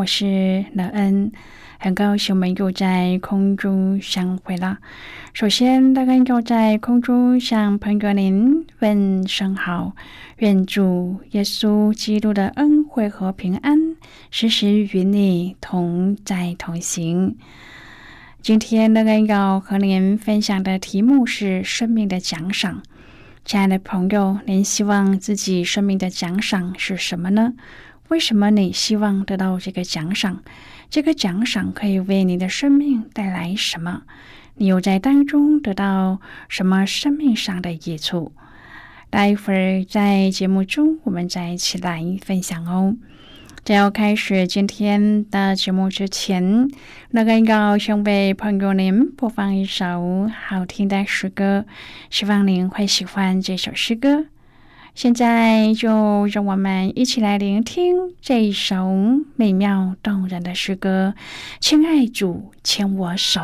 我是乐恩，很高兴我们又在空中相会了。首先，乐恩要在空中向朋友您问声好，愿主耶稣基督的恩惠和平安时时与你同在同行。今天，乐恩要和您分享的题目是生命的奖赏。亲爱的朋友，您希望自己生命的奖赏是什么呢？为什么你希望得到这个奖赏？这个奖赏可以为你的生命带来什么？你又在当中得到什么生命上的益处？待会儿在节目中，我们再一起来分享哦。在要开始今天的节目之前，那个要先为朋友您播放一首好听的诗歌，希望您会喜欢这首诗歌。现在就让我们一起来聆听这一首美妙动人的诗歌。亲爱主，牵我手。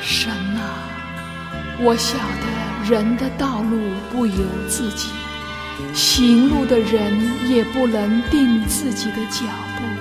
神啊，我晓得人的道路不由自己，行路的人也不能定自己的脚步。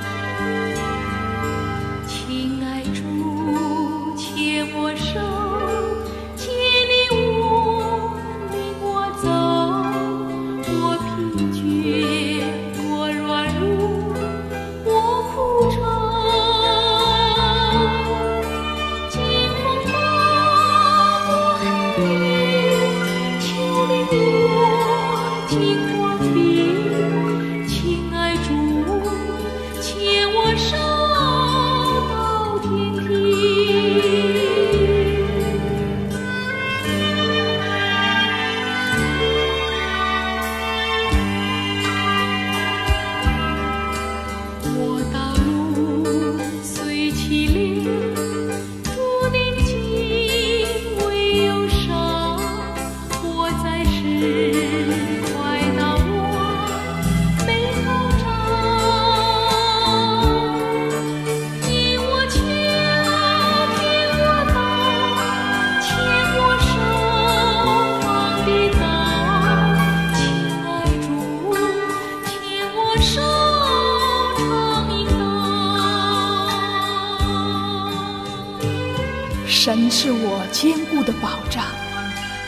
坚固的保障，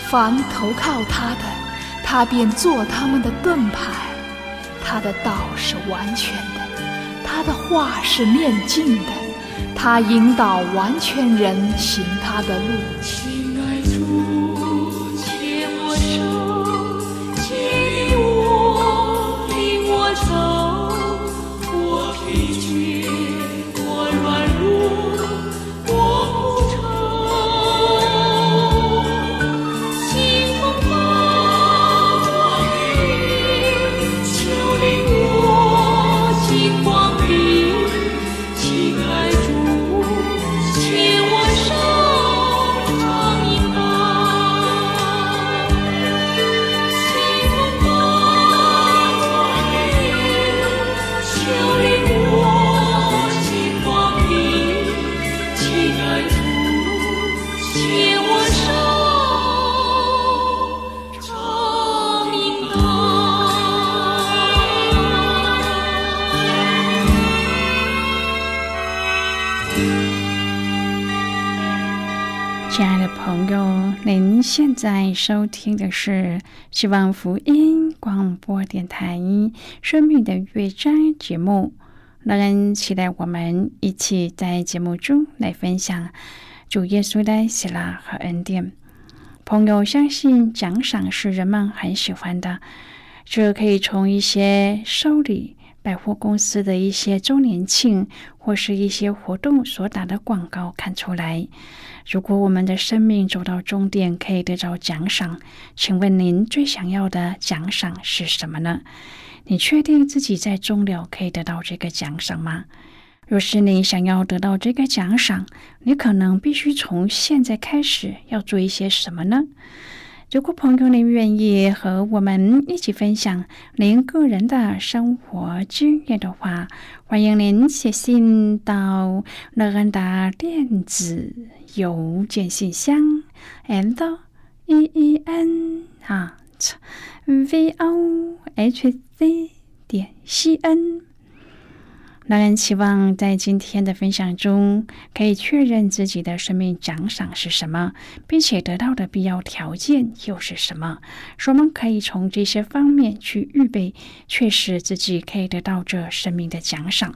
凡投靠他的，他便做他们的盾牌。他的道是完全的，他的话是面镜的，他引导完全人行他的路。在收听的是希望福音广播电台《生命的乐章》节目，让人期待我们一起在节目中来分享主耶稣的喜乐和恩典。朋友相信奖赏是人们很喜欢的，这可以从一些收礼、百货公司的一些周年庆或是一些活动所打的广告看出来。如果我们的生命走到终点，可以得到奖赏，请问您最想要的奖赏是什么呢？你确定自己在终了可以得到这个奖赏吗？若是你想要得到这个奖赏，你可能必须从现在开始要做一些什么呢？如果朋友您愿意和我们一起分享您个人的生活经验的话，欢迎您写信到乐安的电子邮件信箱，and e e n 啊 v o h c 点 c n。让人期望在今天的分享中，可以确认自己的生命奖赏是什么，并且得到的必要条件又是什么。说我们可以从这些方面去预备，确实自己可以得到这生命的奖赏。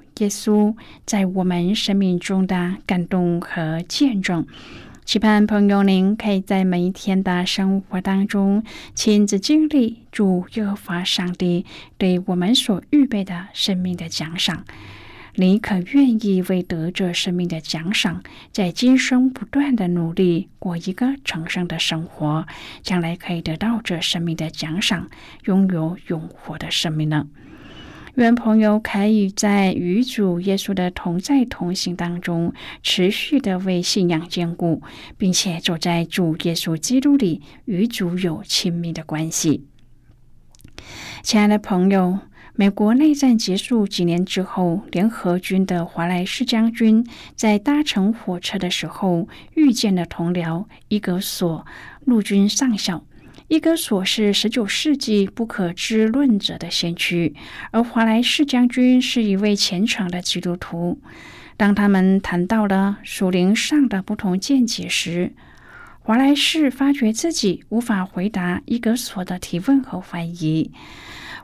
耶稣在我们生命中的感动和见证。期盼朋友您可以在每一天的生活当中，亲自经历主耶和华上帝对我们所预备的生命的奖赏。你可愿意为得着生命的奖赏，在今生不断的努力，过一个成圣的生活，将来可以得到这生命的奖赏，拥有永活的生命呢？愿朋友可以在与主耶稣的同在同行当中，持续的为信仰坚固，并且走在主耶稣基督里，与主有亲密的关系。亲爱的朋友。美国内战结束几年之后，联合军的华莱士将军在搭乘火车的时候遇见了同僚伊格索陆军上校。伊格索是十九世纪不可知论者的先驱，而华莱士将军是一位虔诚的基督徒。当他们谈到了属灵上的不同见解时，华莱士发觉自己无法回答伊格索的提问和怀疑。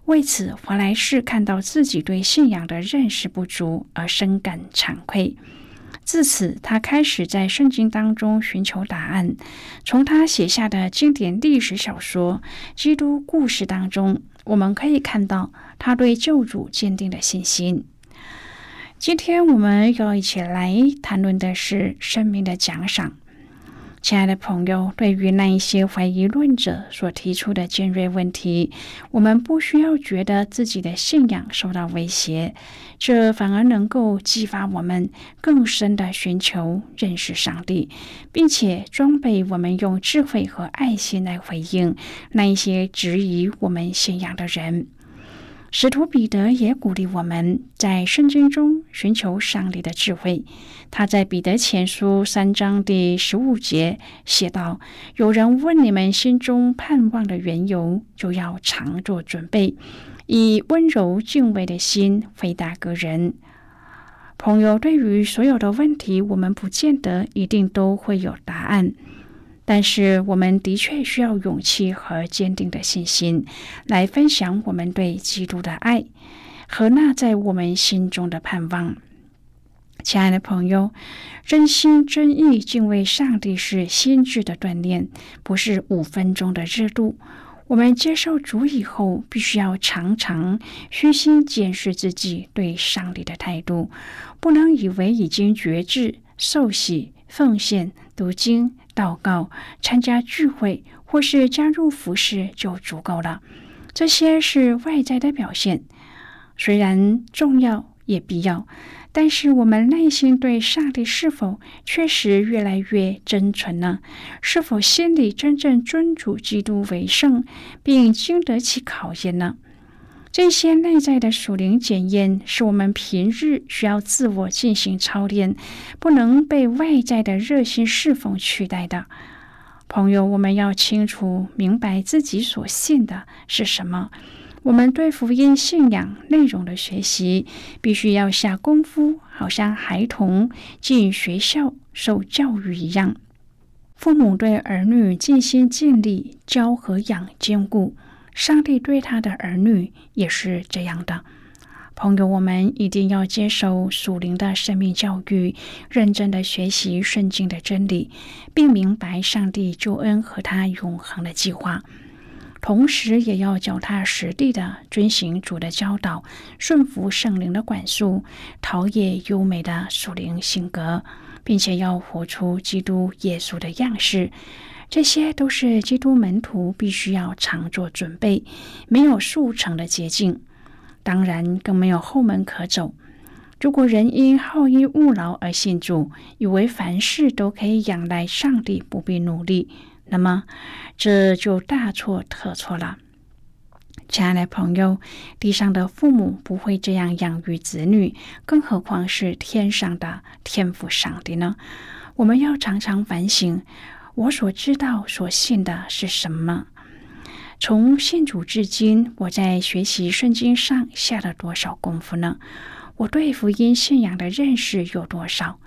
为此，华莱士看到自己对信仰的认识不足而深感惭愧。自此，他开始在圣经当中寻求答案。从他写下的经典历史小说《基督故事》当中，我们可以看到他对救主坚定的信心。今天，我们要一起来谈论的是生命的奖赏。亲爱的朋友，对于那一些怀疑论者所提出的尖锐问题，我们不需要觉得自己的信仰受到威胁，这反而能够激发我们更深的寻求认识上帝，并且装备我们用智慧和爱心来回应那一些质疑我们信仰的人。使徒彼得也鼓励我们在圣经中寻求上帝的智慧。他在彼得前书三章第十五节写道：“有人问你们心中盼望的缘由，就要常做准备，以温柔敬畏的心回答个人。”朋友，对于所有的问题，我们不见得一定都会有答案。但是，我们的确需要勇气和坚定的信心，来分享我们对基督的爱和那在我们心中的盼望。亲爱的朋友，真心真意敬畏上帝是心智的锻炼，不是五分钟的热度。我们接受主以后，必须要常常虚心检视自己对上帝的态度，不能以为已经觉知、受洗、奉献、读经。祷告、参加聚会或是加入服饰就足够了。这些是外在的表现，虽然重要也必要，但是我们内心对上帝是否确实越来越真纯呢？是否心里真正尊主基督为圣，并经得起考验呢？这些内在的属灵检验，是我们平日需要自我进行操练，不能被外在的热心侍奉取代的。朋友，我们要清楚明白自己所信的是什么。我们对福音信仰内容的学习，必须要下功夫，好像孩童进学校受教育一样。父母对儿女尽心尽力教和养兼顾，上帝对他的儿女也是这样的。朋友，我们一定要接受属灵的生命教育，认真的学习圣经的真理，并明白上帝救恩和他永恒的计划。同时，也要脚踏实地的遵行主的教导，顺服圣灵的管束，陶冶优美的属灵性格，并且要活出基督耶稣的样式。这些都是基督门徒必须要常做准备，没有速成的捷径。当然，更没有后门可走。如果人因好逸恶劳而信主，以为凡事都可以仰赖上帝，不必努力，那么这就大错特错了。亲爱的朋友，地上的父母不会这样养育子女，更何况是天上的天父上帝呢？我们要常常反省：我所知道、所信的是什么？从信主至今，我在学习圣经上下了多少功夫呢？我对福音信仰的认识有多少？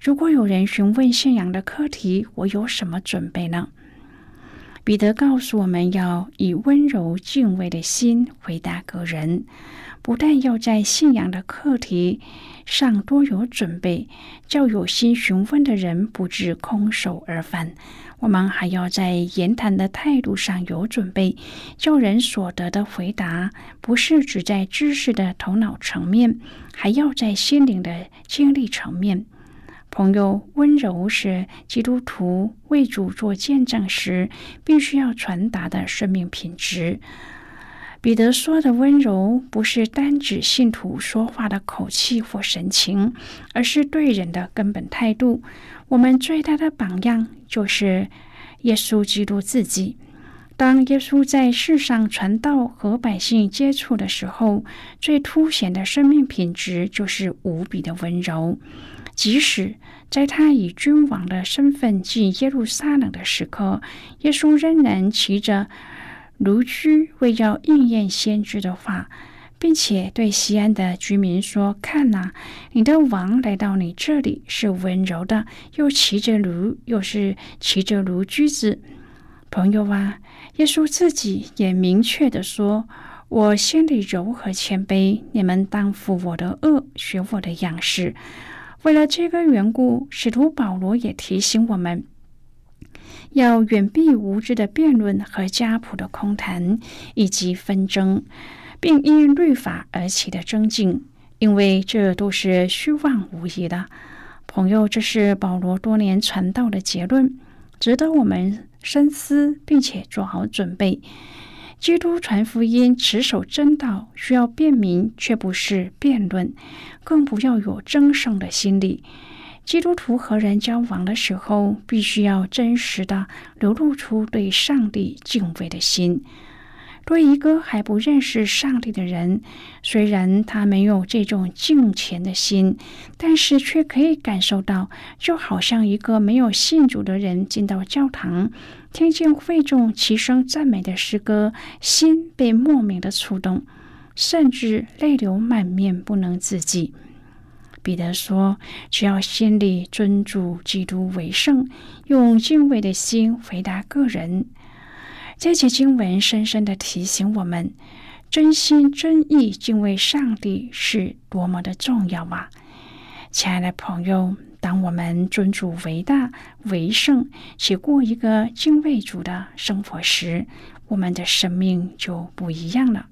如果有人询问信仰的课题，我有什么准备呢？彼得告诉我们要以温柔敬畏的心回答个人，不但要在信仰的课题上多有准备，叫有心询问的人不致空手而返。我们还要在言谈的态度上有准备，叫人所得的回答不是只在知识的头脑层面，还要在心灵的经历层面。朋友，温柔是基督徒为主做见证时必须要传达的生命品质。彼得说的温柔，不是单指信徒说话的口气或神情，而是对人的根本态度。我们最大的榜样就是耶稣基督自己。当耶稣在世上传道和百姓接触的时候，最凸显的生命品质就是无比的温柔。即使在他以君王的身份进耶路撒冷的时刻，耶稣仍然骑着驴驹，为要应验先知的话。并且对西安的居民说：“看呐，你的王来到你这里是温柔的，又骑着驴，又是骑着驴驹子。朋友啊，耶稣自己也明确的说：‘我心里柔和谦卑，你们当负我的恶，学我的样式。’为了这个缘故，使徒保罗也提醒我们，要远避无知的辩论和家谱的空谈以及纷争。”并因律法而起的争竞，因为这都是虚妄无益的。朋友，这是保罗多年传道的结论，值得我们深思，并且做好准备。基督传福音、持守正道，需要辨明，却不是辩论，更不要有争胜的心理。基督徒和人交往的时候，必须要真实的流露出对上帝敬畏的心。对一个还不认识上帝的人，虽然他没有这种敬虔的心，但是却可以感受到，就好像一个没有信主的人进到教堂，听见会众齐声赞美的诗歌，心被莫名的触动，甚至泪流满面，不能自己。彼得说：“只要心里尊主基督为圣，用敬畏的心回答个人。”这节经文深深的提醒我们，真心真意敬畏上帝是多么的重要啊！亲爱的朋友，当我们尊主为大为圣，且过一个敬畏主的生活时，我们的生命就不一样了。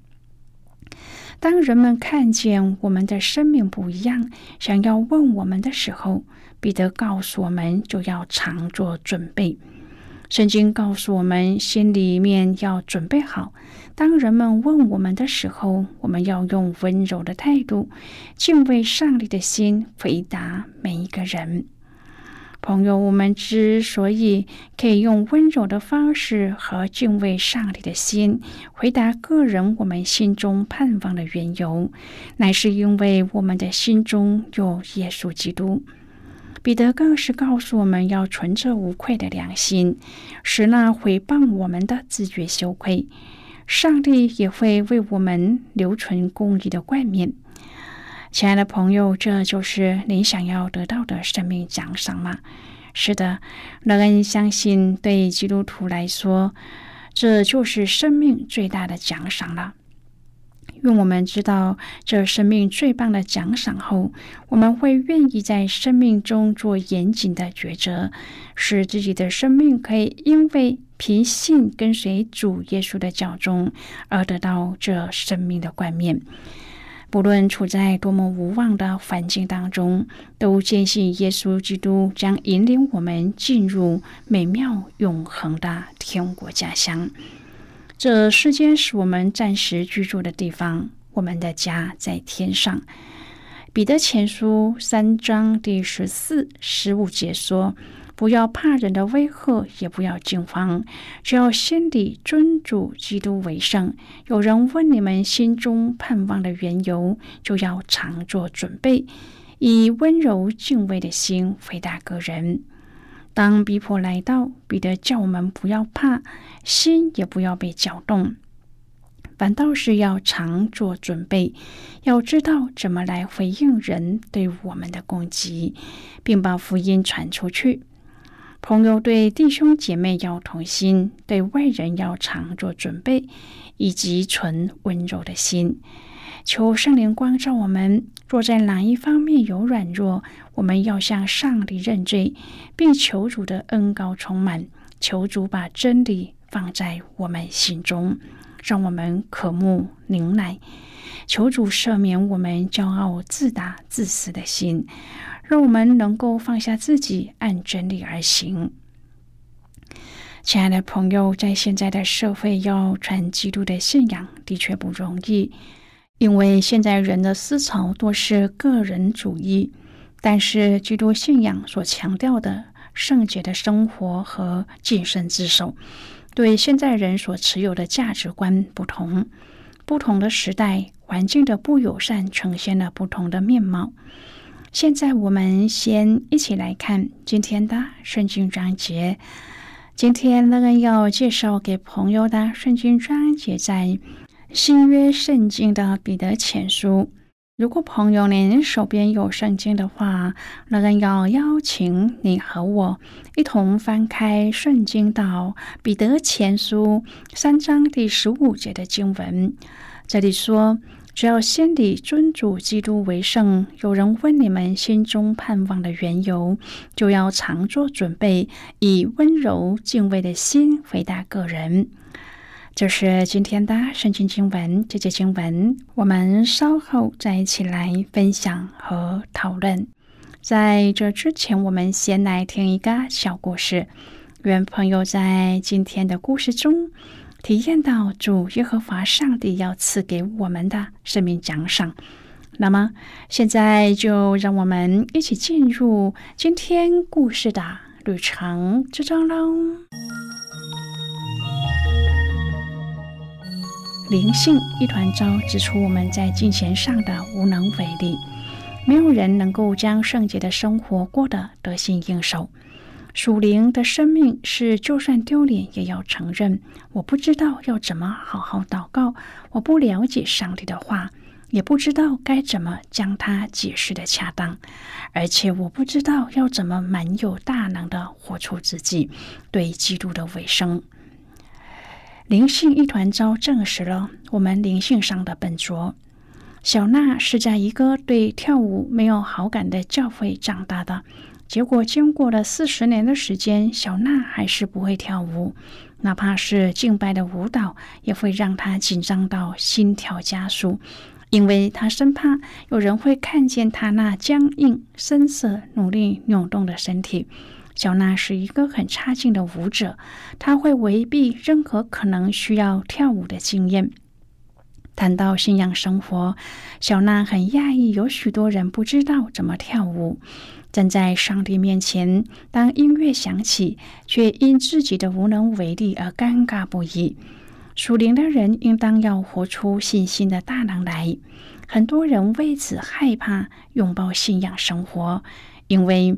当人们看见我们的生命不一样，想要问我们的时候，彼得告诉我们，就要常做准备。圣经告诉我们，心里面要准备好。当人们问我们的时候，我们要用温柔的态度、敬畏上帝的心回答每一个人。朋友，我们之所以可以用温柔的方式和敬畏上帝的心回答个人我们心中盼望的缘由，乃是因为我们的心中有耶稣基督。彼得更是告诉我们要存着无愧的良心，使那毁谤我们的自觉羞愧。上帝也会为我们留存公义的冠冕。亲爱的朋友，这就是你想要得到的生命奖赏吗？是的，乐恩相信，对基督徒来说，这就是生命最大的奖赏了。愿我们知道这生命最棒的奖赏后，我们会愿意在生命中做严谨的抉择，使自己的生命可以因为凭信跟随主耶稣的教中而得到这生命的冠冕。不论处在多么无望的环境当中，都坚信耶稣基督将引领我们进入美妙永恒的天国家乡。这世间是我们暂时居住的地方，我们的家在天上。彼得前书三章第十四、十五节说。不要怕人的威吓，也不要惊慌，只要心里尊主基督为圣。有人问你们心中盼望的缘由，就要常做准备，以温柔敬畏的心回答个人。当逼迫来到，彼得叫我们不要怕，心也不要被搅动，反倒是要常做准备，要知道怎么来回应人对我们的攻击，并把福音传出去。朋友对弟兄姐妹要同心，对外人要常做准备，以及存温柔的心。求圣灵光照我们，若在哪一方面有软弱，我们要向上帝认罪，并求主的恩高充满，求主把真理放在我们心中，让我们渴慕宁耐。求主赦免我们骄傲自大、自私的心。让我们能够放下自己，按真理而行。亲爱的朋友，在现在的社会，要传基督的信仰的确不容易，因为现在人的思潮多是个人主义。但是，基督信仰所强调的圣洁的生活和谨慎自守，对现在人所持有的价值观不同。不同的时代环境的不友善，呈现了不同的面貌。现在我们先一起来看今天的圣经章节。今天乐恩要介绍给朋友的圣经章节在新约圣经的彼得前书。如果朋友您手边有圣经的话，乐恩要邀请你和我一同翻开圣经到彼得前书三章第十五节的经文。这里说。只要心里尊主基督为圣，有人问你们心中盼望的缘由，就要常做准备，以温柔敬畏的心回答个人。就是今天的圣经经文，这节经文我们稍后再一起来分享和讨论。在这之前，我们先来听一个小故事。愿朋友在今天的故事中。体验到主耶和华上帝要赐给我们的生命奖赏。那么，现在就让我们一起进入今天故事的旅程之中喽。灵性一团糟指出我们在金钱上的无能为力，没有人能够将圣洁的生活过得得心应手。属灵的生命是，就算丢脸也要承认。我不知道要怎么好好祷告，我不了解上帝的话，也不知道该怎么将它解释的恰当，而且我不知道要怎么满有大能的活出自己对基督的尾声。灵性一团糟证实了我们灵性上的笨拙。小娜是在一个对跳舞没有好感的教会长大的。结果，经过了四十年的时间，小娜还是不会跳舞，哪怕是敬拜的舞蹈，也会让她紧张到心跳加速，因为她生怕有人会看见她那僵硬、深色、努力扭动的身体。小娜是一个很差劲的舞者，她会回避任何可能需要跳舞的经验。谈到信仰生活，小娜很讶异，有许多人不知道怎么跳舞。站在上帝面前，当音乐响起，却因自己的无能为力而尴尬不已。属灵的人应当要活出信心的大能来。很多人为此害怕拥抱信仰生活，因为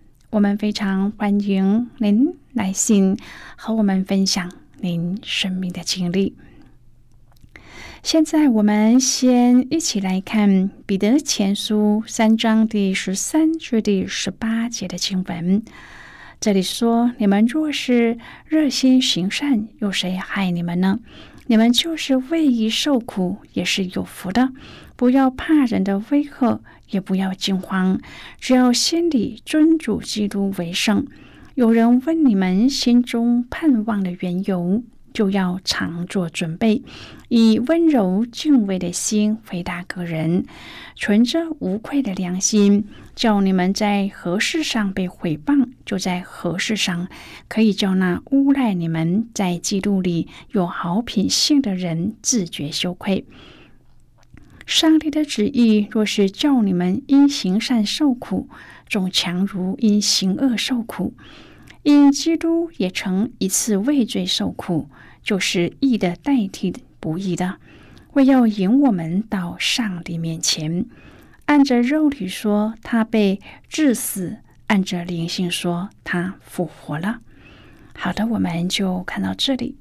我们非常欢迎您来信和我们分享您生命的经历。现在，我们先一起来看《彼得前书》三章第十三至第十八节的经文。这里说：“你们若是热心行善，有谁害你们呢？你们就是为义受苦，也是有福的。不要怕人的威吓，也不要惊慌，只要心里尊主基督为圣。有人问你们心中盼望的缘由。”就要常做准备，以温柔敬畏的心回答个人，存着无愧的良心，叫你们在何事上被毁谤，就在何事上可以叫那诬赖你们在基督里有好品性的人自觉羞愧。上帝的旨意若是叫你们因行善受苦，总强如因行恶受苦。因基督也曾一次畏罪受苦，就是义的代替不义的，为要引我们到上帝面前。按着肉体说，他被致死；按着灵性说，他复活了。好的，我们就看到这里。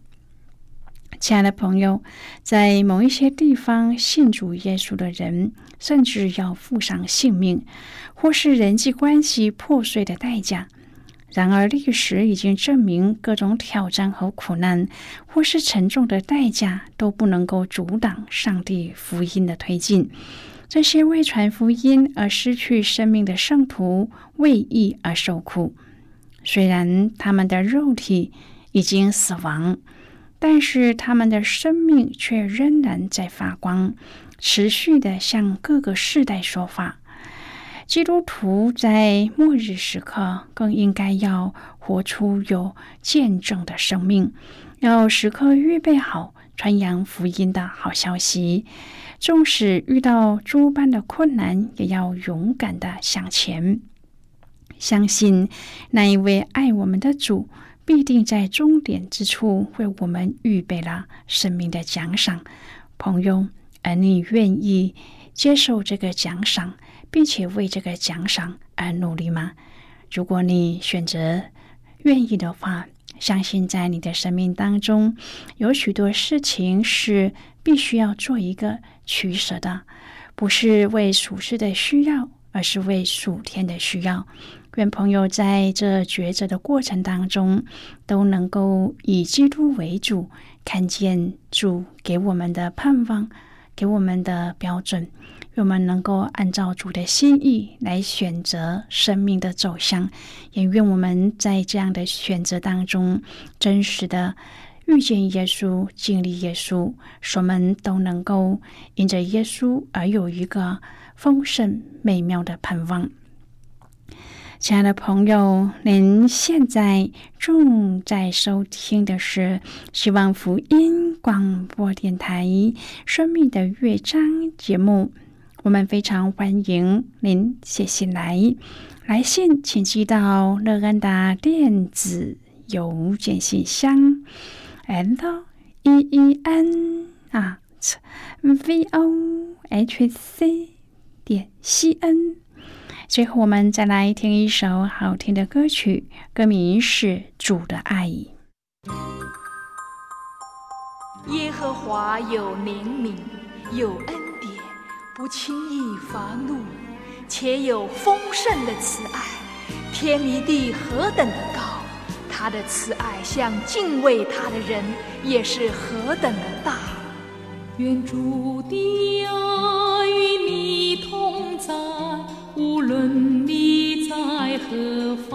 亲爱的朋友，在某一些地方信主耶稣的人，甚至要付上性命，或是人际关系破碎的代价。然而，历史已经证明，各种挑战和苦难，或是沉重的代价，都不能够阻挡上帝福音的推进。这些为传福音而失去生命的圣徒，为义而受苦。虽然他们的肉体已经死亡，但是他们的生命却仍然在发光，持续的向各个世代说话。基督徒在末日时刻更应该要活出有见证的生命，要时刻预备好传扬福音的好消息。纵使遇到诸般的困难，也要勇敢的向前，相信那一位爱我们的主必定在终点之处为我们预备了生命的奖赏。朋友，而你愿意接受这个奖赏？并且为这个奖赏而努力吗？如果你选择愿意的话，相信在你的生命当中有许多事情是必须要做一个取舍的，不是为属世的需要，而是为属天的需要。愿朋友在这抉择的过程当中都能够以基督为主，看见主给我们的盼望，给我们的标准。我们能够按照主的心意来选择生命的走向，也愿我们在这样的选择当中，真实的遇见耶稣，经历耶稣，使我们都能够因着耶稣而有一个丰盛美妙的盼望。亲爱的朋友，您现在正在收听的是希望福音广播电台《生命的乐章》节目。我们非常欢迎您写信来，来信请寄到乐安达电子邮件信箱，l e e n 啊 v o h c 点 c n。最后，我们再来听一首好听的歌曲，歌名是《主的爱》。耶和华有怜悯，有恩典。不轻易发怒，且有丰盛的慈爱。天离地何等的高，他的慈爱向敬畏他的人也是何等的大。愿主的爱问你在何方？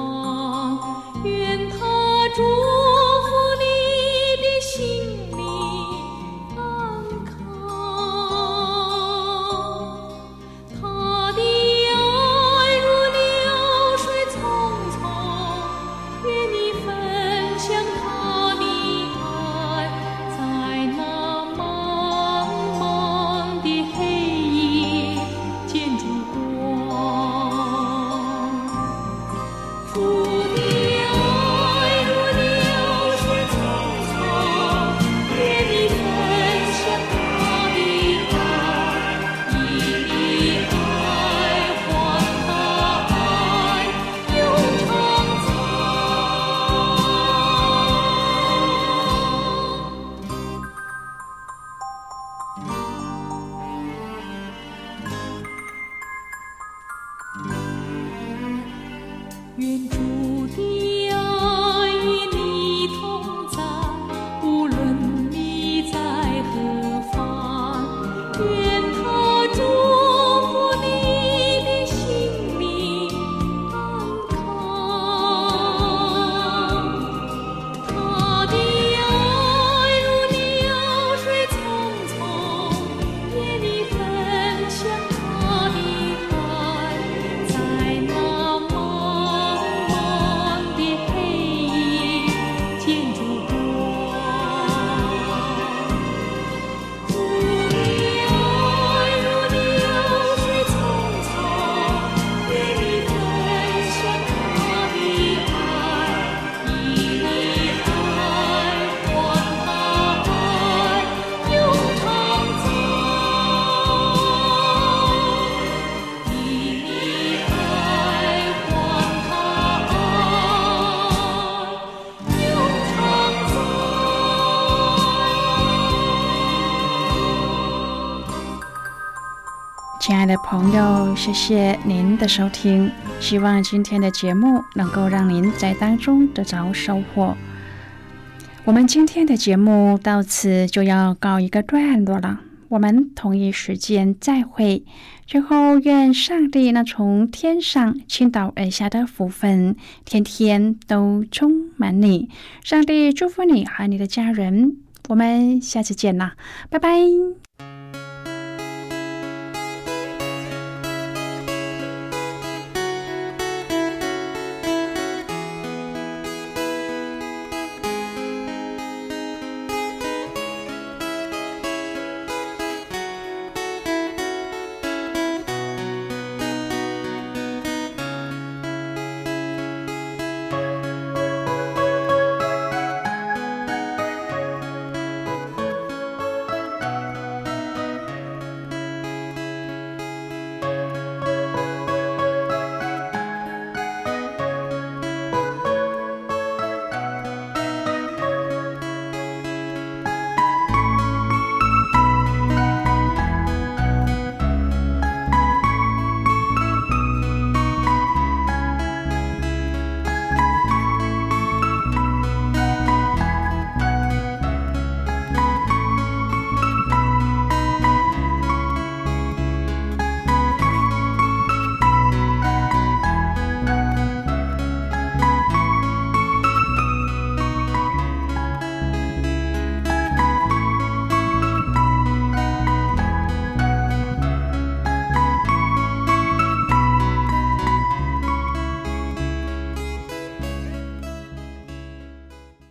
爱的朋友，谢谢您的收听，希望今天的节目能够让您在当中得着收获。我们今天的节目到此就要告一个段落了，我们同一时间再会。最后，愿上帝那从天上倾倒而下的福分，天天都充满你。上帝祝福你和你的家人，我们下次见啦，拜拜。